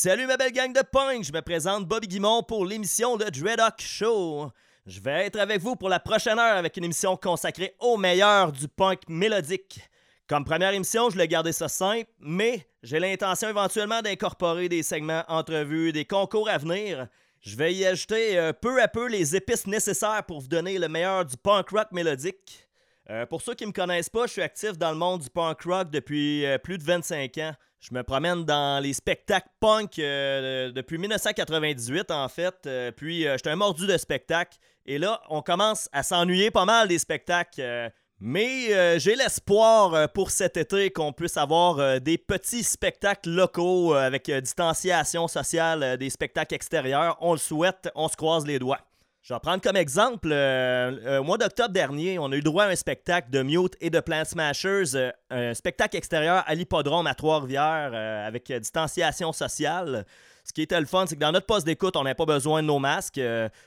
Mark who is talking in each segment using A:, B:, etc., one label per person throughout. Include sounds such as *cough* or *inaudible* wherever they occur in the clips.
A: Salut ma belle gang de punk, je me présente Bobby Guimont pour l'émission de Dreadlock Show. Je vais être avec vous pour la prochaine heure avec une émission consacrée au meilleur du punk mélodique. Comme première émission, je l'ai gardé ça simple, mais j'ai l'intention éventuellement d'incorporer des segments entrevues, des concours à venir. Je vais y ajouter euh, peu à peu les épices nécessaires pour vous donner le meilleur du punk rock mélodique. Euh, pour ceux qui ne me connaissent pas, je suis actif dans le monde du punk rock depuis euh, plus de 25 ans. Je me promène dans les spectacles punk euh, depuis 1998 en fait. puis j'étais un mordu de spectacles. Et là, on commence à s'ennuyer pas mal des spectacles. mais j'ai l'espoir pour cet été qu'on puisse avoir des petits spectacles locaux avec distanciation sociale, des spectacles extérieurs. On le souhaite, on se croise les doigts. Je vais prendre comme exemple, euh, euh, au mois d'octobre dernier, on a eu droit à un spectacle de Mute et de Plant Smashers, euh, un spectacle extérieur à l'hippodrome à Trois-Rivières avec distanciation sociale. Ce qui était le fun, c'est que dans notre poste d'écoute, on n'avait pas besoin de nos masques.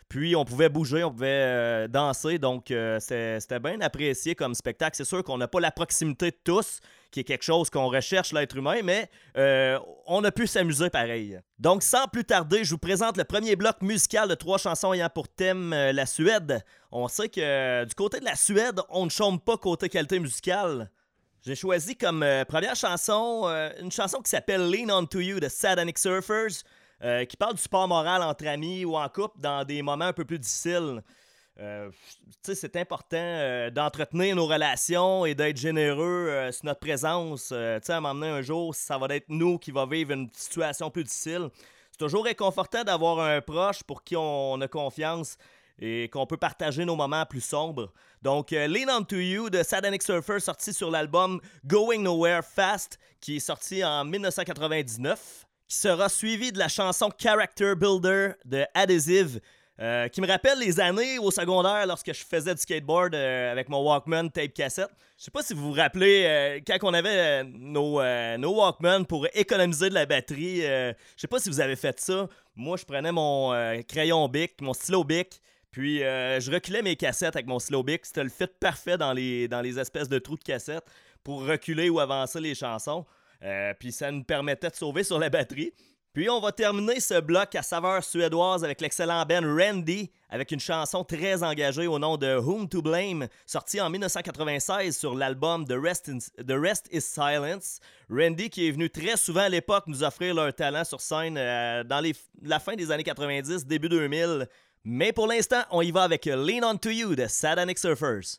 A: puis on pouvait bouger, on pouvait danser. Donc c'était bien apprécié comme spectacle. C'est sûr qu'on n'a pas la proximité de tous qui est quelque chose qu'on recherche l'être humain, mais euh, on a pu s'amuser pareil. Donc sans plus tarder, je vous présente le premier bloc musical de trois chansons ayant pour thème euh, la Suède. On sait que euh, du côté de la Suède, on ne chante pas côté qualité musicale. J'ai choisi comme première chanson une chanson qui s'appelle Lean On To You de Satanic Surfers, qui parle du sport moral entre amis ou en couple dans des moments un peu plus difficiles. Euh, c'est important euh, d'entretenir nos relations et d'être généreux euh, sur notre présence. à un moment donné, un jour, ça va être nous qui va vivre une situation plus difficile. C'est toujours réconfortant d'avoir un proche pour qui on, a confiance et qu'on peut partager nos moments plus sombres. Donc, Lean On To You de Sadanic Surfer, sorti sur l'album Going Nowhere Fast, qui est sorti en 1999, qui sera suivi de la chanson Character Builder de Adhesive, euh, qui me rappelle les années au secondaire lorsque je faisais du skateboard euh, avec mon Walkman tape cassette. Je sais pas si vous vous rappelez euh, quand on avait nos, nos, Walkman pour économiser de la batterie. je sais pas si vous avez fait ça. Moi, je prenais mon crayon bic, mon stylo bic, puis je reculais mes cassettes avec mon stylo bic. C'était le fit parfait dans les, dans les espèces de trous de cassettes pour reculer ou avancer les chansons. puis ça nous permettait de sauver sur la batterie. Puis on va terminer ce bloc à saveur suédoise avec l'excellent Ben Randy, avec une chanson très engagée au nom de Whom to Blame, sortie en 1996 sur l'album The, Rest is Silence. Randy qui est venu très souvent à l'époque nous offrir leur talent sur scène euh, dans la fin des années 90, début 2000. Mais pour l'instant, on y va avec Lean On To You de Satanic Surfers.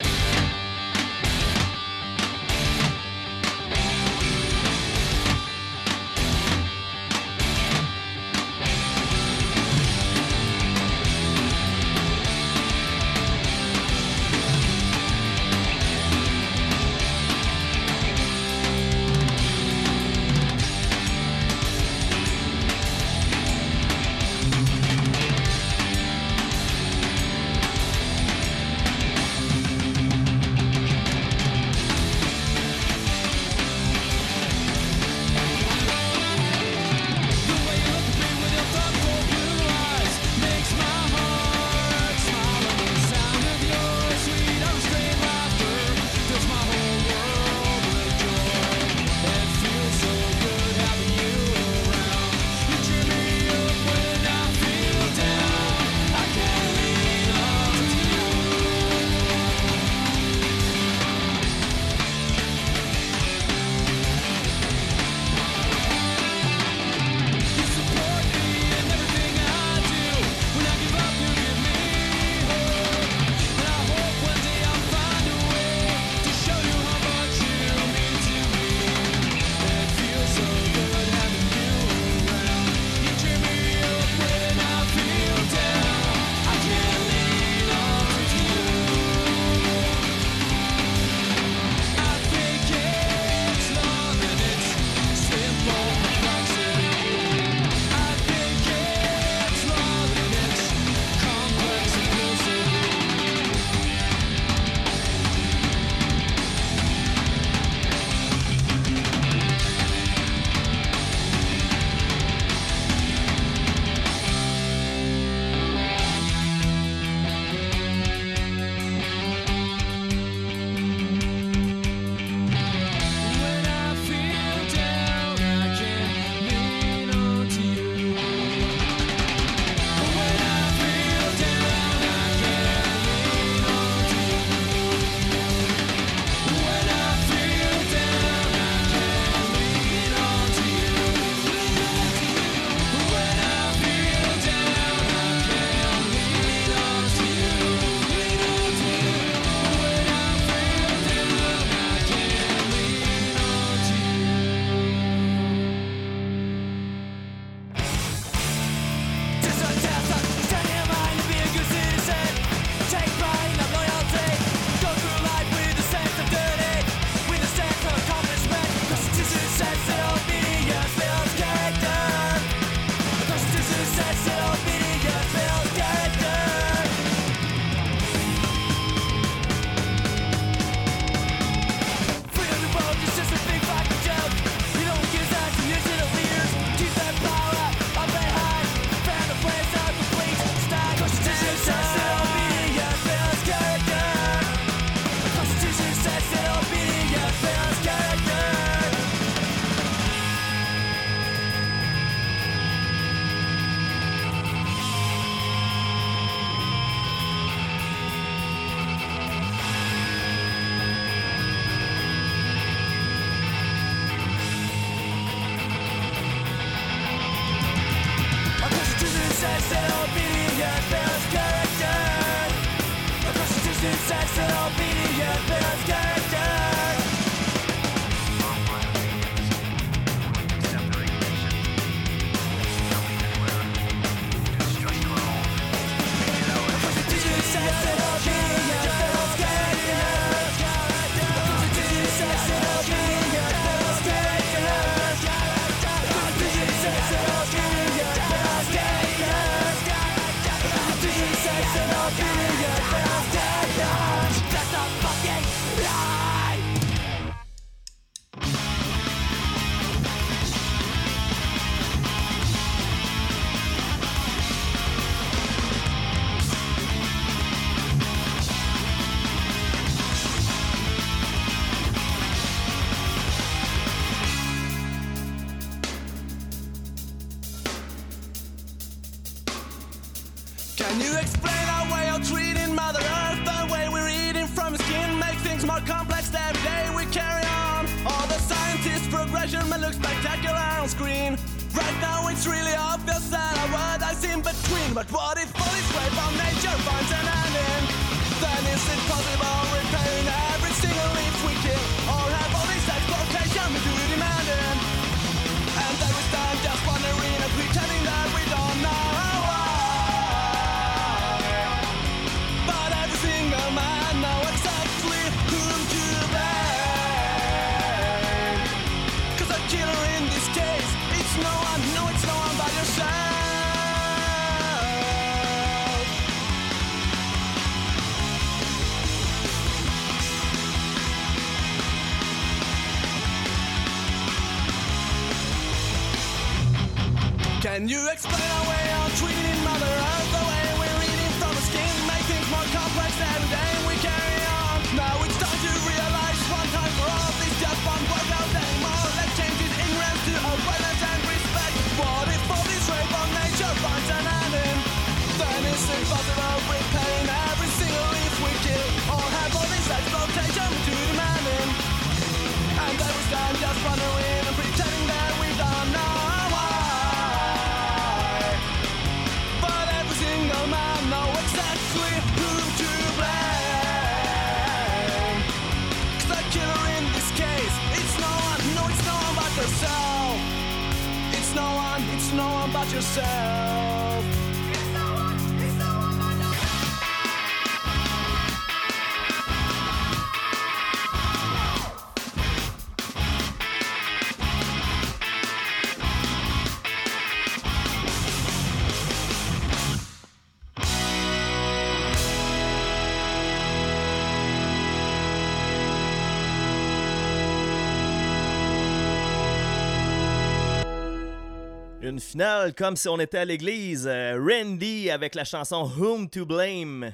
A: Une finale comme si on était à l'église. Euh, Randy avec la chanson Whom to Blame.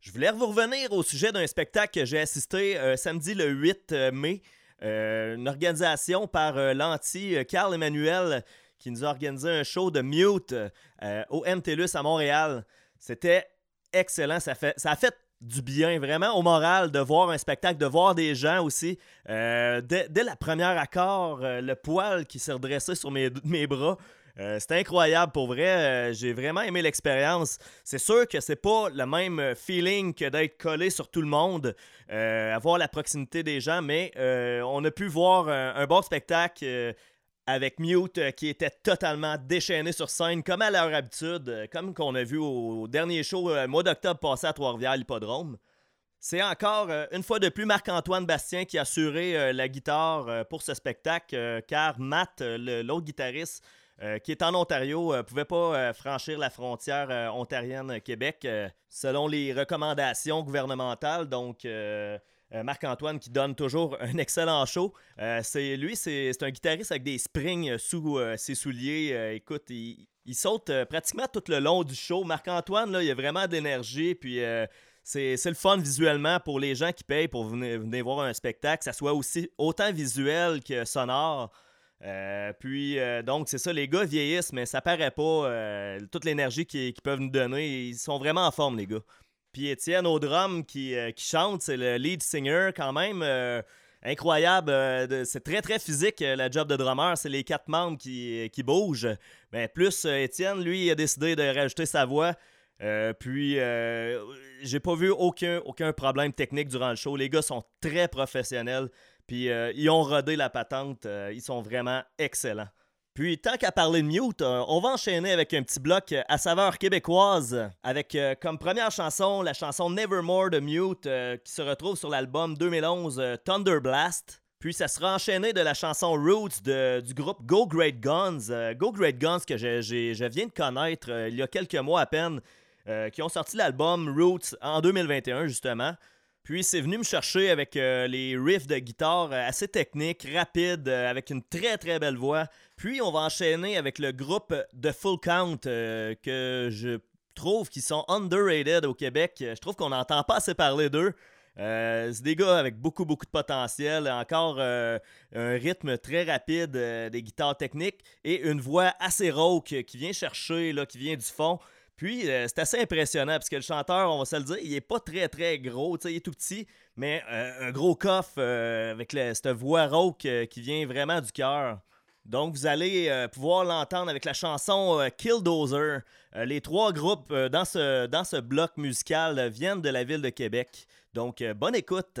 A: Je voulais vous revenir au sujet d'un spectacle que j'ai assisté euh, samedi le 8 euh, mai. une organisation par l'anti Carl Emmanuel qui nous a organisé un show de mute au MTLUS à Montréal. C'était excellent. Ça, fait, ça a fait du bien vraiment au moral de voir un spectacle, de voir des gens aussi. dès, la première accord, le poil qui s'est redressé sur mes bras. Euh, c'était incroyable pour vrai. Euh, j'ai vraiment aimé l'expérience. C'est sûr que c'est pas le même feeling que d'être collé sur tout le monde, euh, avoir la proximité des gens, mais on a pu voir un, bon spectacle avec Mute qui était totalement déchaîné sur scène, comme à leur habitude, comme qu'on a vu au, dernier show mois d'octobre passé à Trois-Rivières, l'hippodrome. C'est encore une fois de plus Marc-Antoine Bastien qui a assuré la guitare pour ce spectacle, car Matt, l'autre guitariste, euh, qui est en Ontario, ne euh, pouvait pas euh, franchir la frontière ontarienne-Québec selon les recommandations gouvernementales. Donc, Marc-Antoine qui donne toujours *laughs* un excellent show. c'est lui, c'est un guitariste avec des springs sous ses souliers. écoute, il, saute pratiquement tout le long du show. Marc-Antoine, il a vraiment d'énergie. Puis c'est le fun visuellement pour les gens qui payent pour venir, venir, voir un spectacle, ça soit aussi autant visuel que sonore. Euh, puis, euh, donc, c'est ça, les gars vieillissent, mais ça paraît pas. Euh, toute l'énergie qu'ils peuvent nous donner, ils sont vraiment en forme, les gars. Puis Étienne au drum qui, chante, c'est le lead singer quand même. incroyable. c'est très, très physique, la job de drummer. C'est les quatre membres qui, qui bougent. Mais plus Étienne, lui, a décidé de rajouter sa voix. puis, j'ai pas vu aucun, aucun problème technique durant le show. Les gars sont très professionnels. Puis, ils ont rodé la patente. ils sont vraiment excellents. Puis, tant qu'à parler de Mute, euh, on va enchaîner avec un petit bloc à saveur québécoise, avec euh, comme première chanson la chanson Nevermore de Mute, euh, qui se retrouve sur l'album 2011 Thunder Blast. Puis ça sera enchaîné de la chanson Roots du groupe Go Great Guns. Go Great Guns que je viens de connaître il y a quelques mois à peine, qui ont sorti l'album Roots en 2021 justement. Puis c'est venu me chercher avec euh, les riffs de guitare euh, assez techniques, rapides, euh, avec une très très belle voix. Puis on va enchaîner avec le groupe The Full Count que je trouve qu'ils sont underrated au Québec. Je trouve qu'on n'entend pas assez parler d'eux. c'est des gars avec beaucoup beaucoup de potentiel, encore un rythme très rapide, des guitares techniques et une voix assez rauque qui vient chercher, là, qui vient du fond. Puis, euh, c'est assez impressionnant parce que le chanteur, on va se le dire, il est pas très très gros, il est tout petit, mais euh, un gros coffre euh, avec cette voix rauque qui vient vraiment du cœur. Donc, vous allez pouvoir l'entendre avec la chanson Killdozer. les trois groupes dans, ce, dans ce bloc musical viennent de la ville de Québec. Donc, bonne écoute!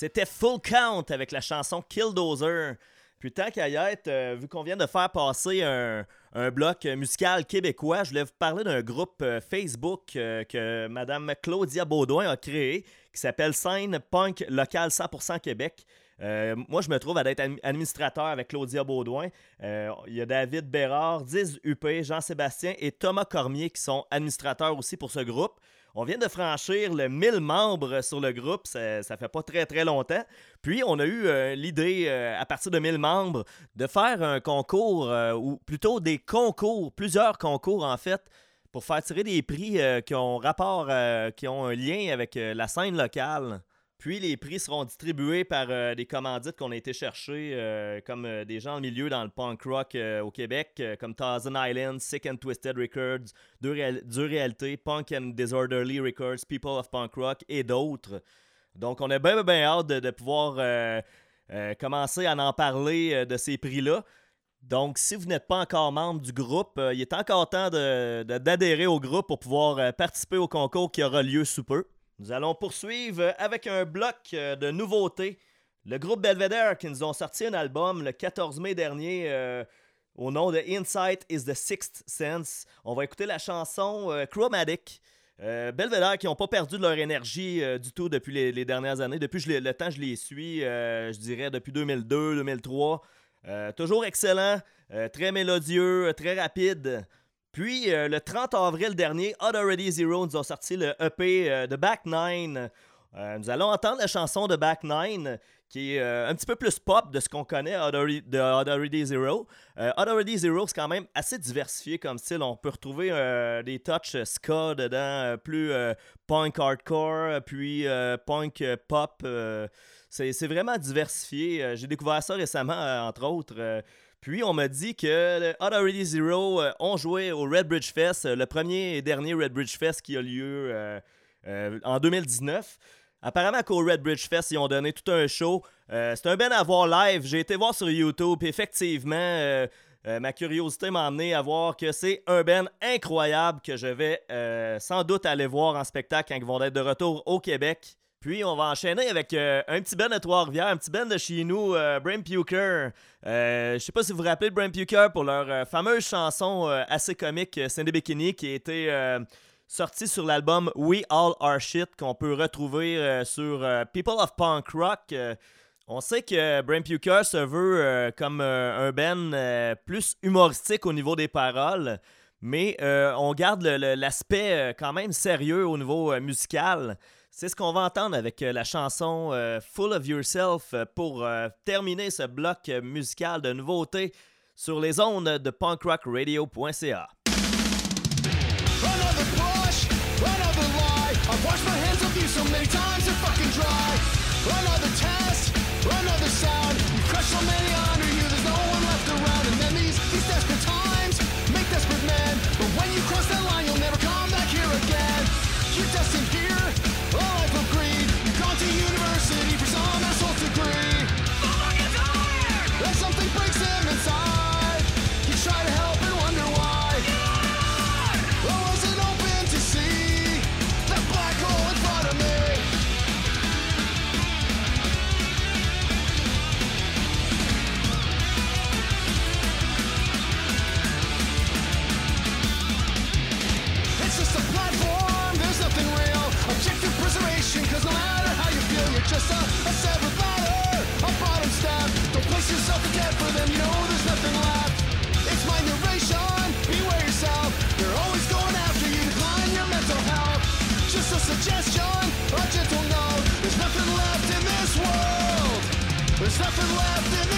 A: C'était Full Count avec la chanson Killdozer. Puis tant qu'à y être, euh, vu qu'on vient de faire passer un, bloc musical québécois, je voulais vous parler d'un groupe euh, Facebook euh, que Madame Claudia Baudouin a créé qui s'appelle Scène Punk Local 100% Québec. moi, je me trouve à être administrateur avec Claudia Baudouin. Il y a David Bérard, Diz UP, Jean-Sébastien et Thomas Cormier qui sont administrateurs aussi pour ce groupe. On vient de franchir le 1000 membres sur le groupe, ça, ça fait pas très très longtemps. Puis on a eu euh, l'idée, euh, à partir de 1000 membres, de faire un concours, euh, ou plutôt des concours, plusieurs concours en fait, pour faire tirer des prix qui ont rapport, qui ont un lien avec la scène locale. Puis les prix seront distribués par euh, des commandites qu'on a été chercher, euh, comme euh, des gens en milieu dans le punk rock au Québec, comme Thousand Island, Sick and Twisted Records, Dur, Réalité, Punk and Disorderly Records, People of Punk Rock et d'autres. Donc on est bien, bien hâte de, pouvoir commencer à en parler de ces prix-là. Donc, si vous n'êtes pas encore membre du groupe, il est encore temps d'adhérer au groupe pour pouvoir participer au concours qui aura lieu sous peu. Nous allons poursuivre avec un bloc euh, de nouveautés. Le groupe Belvedere qui nous ont sorti un album le 14 mai dernier euh, au nom de Insight is the Sixth Sense. On va écouter la chanson euh, Chromatic. Belvedere qui n'ont pas perdu de leur énergie du tout depuis les, dernières années. Depuis le temps je les suis, je dirais depuis 2002-2003. toujours excellent, très mélodieux, très rapide. Puis, euh, le 30 avril dernier, Odd Already Zero nous ont sorti le EP euh, de Back Nine. Euh, nous allons entendre la chanson de Back Nine, qui est un petit peu plus pop de ce qu'on connaît de Already Zero. Odd Already Zero, c'est quand même assez diversifié comme style. On peut retrouver des touches ska dedans, plus punk hardcore, puis punk pop. c'est vraiment diversifié. J'ai découvert ça récemment, entre autres. Puis on m'a dit que Already Zero euh, ont joué au Red Bridge Fest, euh, le premier et dernier Red Bridge Fest qui a lieu euh, en 2019. Apparemment qu'au Red Bridge Fest, ils ont donné tout un show. c'est un ben à voir live. J'ai été voir sur YouTube. Effectivement, ma curiosité m'a amené à voir que c'est un ben incroyable que je vais sans doute aller voir en spectacle quand ils vont être de retour au Québec. Puis on va enchaîner avec euh, un petit band de Trois-Rivières, un petit band de chez nous, euh, Brain Puker. Euh, je sais pas si vous vous rappelez de Brain Puker pour leur fameuse chanson assez comique Cindy Bikini qui a été sortie sur l'album We All Are Shit qu'on peut retrouver sur People of Punk Rock. on sait que Brain Puker se veut comme un band plus humoristique au niveau des paroles, mais on garde l'aspect quand même sérieux au niveau musical. C'est ce qu'on va entendre avec euh, la chanson euh, Full of Yourself euh, pour terminer ce bloc musical de nouveautés sur les ondes de punkrockradio.ca.
B: fucking dry. Another test, another sound. You crush so many under you, there's no one left around. And then these, these desperate times make desperate men. But when you cross that
A: just a, a severed ladder, a bottom step. Don't place yourself in debt for them, you know there's nothing left. It's my narration, beware yourself. They're always going after you, decline your mental health. Just a suggestion, a gentle note. There's nothing left in this world. There's nothing left in this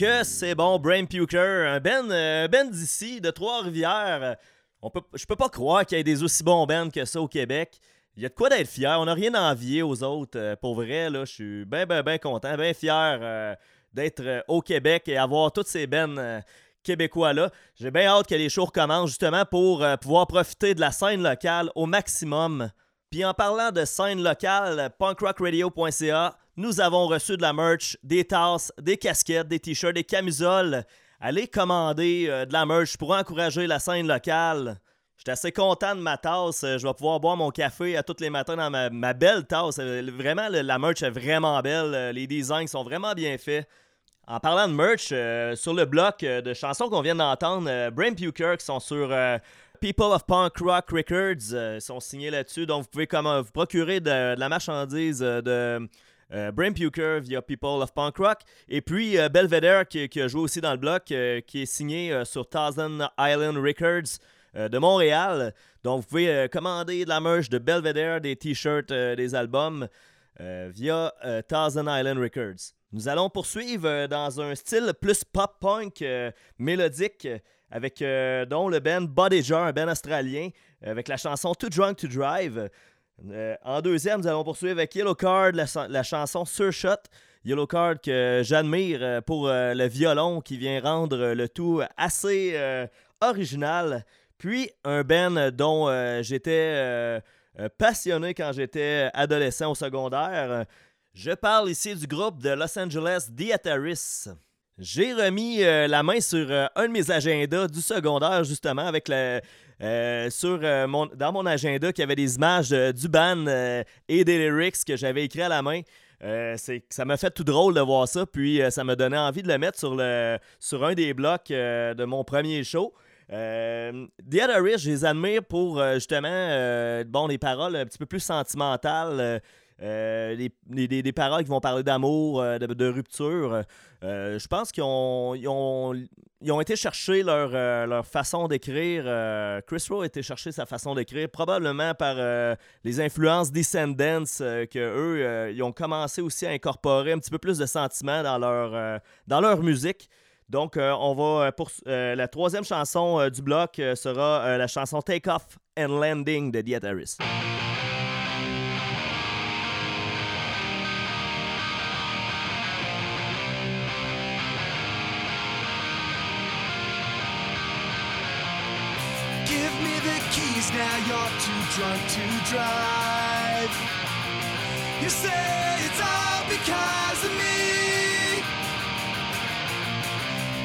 A: que c'est bon, Brain Puker, un Ben, euh, ben d'ici, de Trois-Rivières. Je peux pas croire qu'il y ait des aussi bons Ben que ça au Québec. Il y a de quoi d'être fier. On n'a rien à envier aux autres. Euh, pour vrai, je suis bien, bien, bien content, bien fier euh, d'être au Québec et avoir toutes ces Ben québécois-là. J'ai bien hâte que les shows recommencent justement pour pouvoir profiter de la scène locale au maximum. Puis en parlant de scène locale, punkrockradio.ca, nous avons reçu de la merch, des tasses, des casquettes, des t-shirts, des camisoles. Allez commander euh, de la merch pour encourager la scène locale. J'étais assez content de ma tasse. Je vais pouvoir boire mon café à tous les matins dans ma, belle tasse. Euh, vraiment, la merch est vraiment belle. Euh, les designs sont vraiment bien faits. En parlant de merch, sur le bloc de chansons qu'on vient d'entendre, Brain Puker qui sont sur People of Punk Rock Records sont signés là-dessus. Donc vous pouvez vous procurer de la marchandise de euh, Puker via People of Punk Rock. Et puis euh, Belvedere qui, a joué aussi dans le bloc, euh, qui est signé sur Thousand Island Records de Montréal. Donc vous pouvez commander de la merch de Belvedere, des t-shirts, des albums via Thousand Island Records. Nous allons poursuivre dans un style plus pop-punk mélodique avec dont le band Body un band australien, avec la chanson Too Drunk to Drive. Euh, en deuxième, nous allons poursuivre avec Yellow Card, la, chanson Sur Shot. Yellow Card que j'admire euh, pour euh, le violon qui vient rendre le tout assez original. Puis un band dont j'étais passionné quand j'étais adolescent au secondaire. Je parle ici du groupe de Los Angeles Diataris. J'ai remis la main sur un de mes agendas du secondaire, justement, avec la, euh, sur, euh, mon, dans mon agenda qui avait des images du band euh, et des lyrics que j'avais écrit à la main. ça m'a fait tout drôle de voir ça, puis ça m'a donné envie de le mettre sur, un des blocs de mon premier show. Euh, The Other je les admire pour justement bon, les paroles un petit peu plus sentimentales. Euh, des, paroles qui vont parler d'amour, euh, de, rupture. Euh, je pense qu'ils ont, ils ont, été chercher leur, leur façon d'écrire. Chris Rowe a été chercher sa façon d'écrire, probablement par les influences Descendants, que eux, ils ont commencé aussi à incorporer un petit peu plus de sentiments dans leur, dans leur musique. Donc, on va pour la troisième chanson du bloc sera la chanson Take Off and Landing de Diet Harris. Drunk to drive. You say it's all because of me.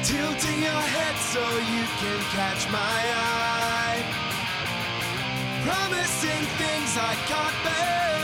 A: Tilting your head so you can catch my eye. Promising things I can't believe.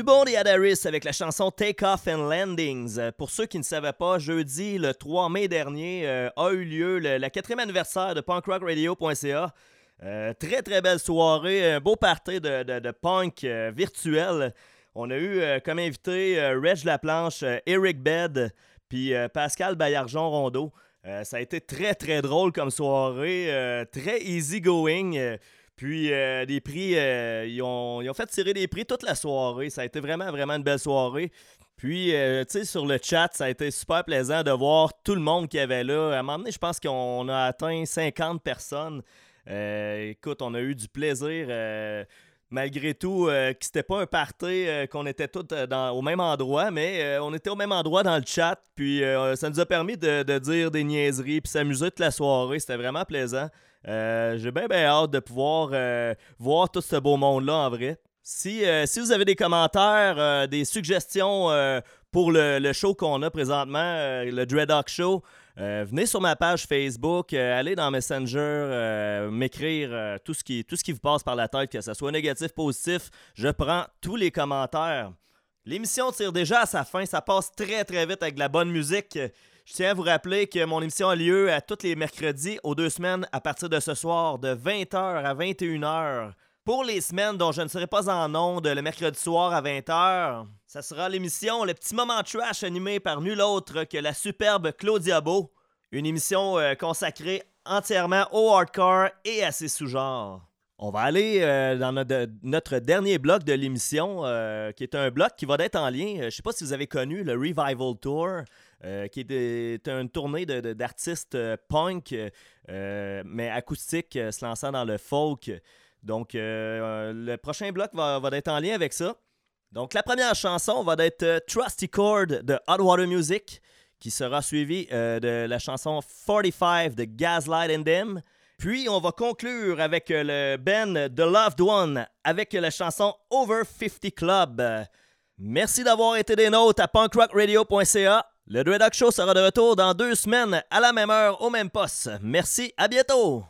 A: Du bon des Adaris avec la chanson Take Off and Landings. Pour ceux qui ne savaient pas, jeudi, le 3 mai dernier, euh, a eu lieu le, la quatrième anniversaire de punkrockradio.ca. Euh, très très belle soirée, un beau party de, punk euh, virtuel. On a eu comme invité Reg Laplanche, Eric Bed, puis Pascal Baillargeon Rondeau. Ça a été très très drôle comme soirée, très easy going. Puis euh, des prix, euh, ils, ont, ils ont fait tirer des prix toute la soirée. Ça a été vraiment, vraiment une belle soirée. Puis, euh, tu sais, sur le chat, ça a été super plaisant de voir tout le monde qui avait là. À un moment donné, je pense qu'on a atteint 50 personnes. Euh, écoute, on a eu du plaisir. malgré tout, que c'était pas un party, qu'on était tous au même endroit, mais on était au même endroit dans le chat. Puis, ça nous a permis de, de dire des niaiseries, puis s'amuser toute la soirée. C'était vraiment plaisant. Euh, J'ai bien, hâte de pouvoir euh, voir tout ce beau monde-là en vrai. Si, euh, si vous avez des commentaires, des suggestions pour le, le show qu'on a présentement, le Dreadlock Show, venez sur ma page Facebook, allez dans Messenger, m'écrire tout, ce qui, tout ce qui vous passe par la tête, que ce soit négatif, positif. Je prends tous les commentaires. L'émission tire déjà à sa fin, ça passe très très vite avec de la bonne musique. Je tiens à vous rappeler que mon émission a lieu à tous les mercredis aux deux semaines à partir de ce soir de 20h à 21h. Pour les semaines dont je ne serai pas en onde le mercredi soir à 20h, ça sera l'émission Le Petit Moment Trash animé par nul autre que la superbe Claudia Beau. Une émission euh, consacrée entièrement au hardcore et à ses sous-genres. On va aller euh, dans notre, dernier bloc de l'émission, euh, qui est un bloc qui va être en lien. euh, Je ne sais pas si vous avez connu le Revival Tour, qui est, une tournée d'artistes punk, mais acoustique, se lançant dans le folk. Donc, le prochain bloc va, va être en lien avec ça. Donc, la première chanson va être Trusty Chord de Hot Water Music, qui sera suivie de la chanson 45 de Gaslight and Them. Puis, on va conclure avec euh, le band The Loved One avec la chanson Over 50 Club. Merci d'avoir été des nôtres à punkrockradio.ca. Le Dreadlock Show sera de retour dans deux semaines à la même heure au même poste. Merci, à bientôt!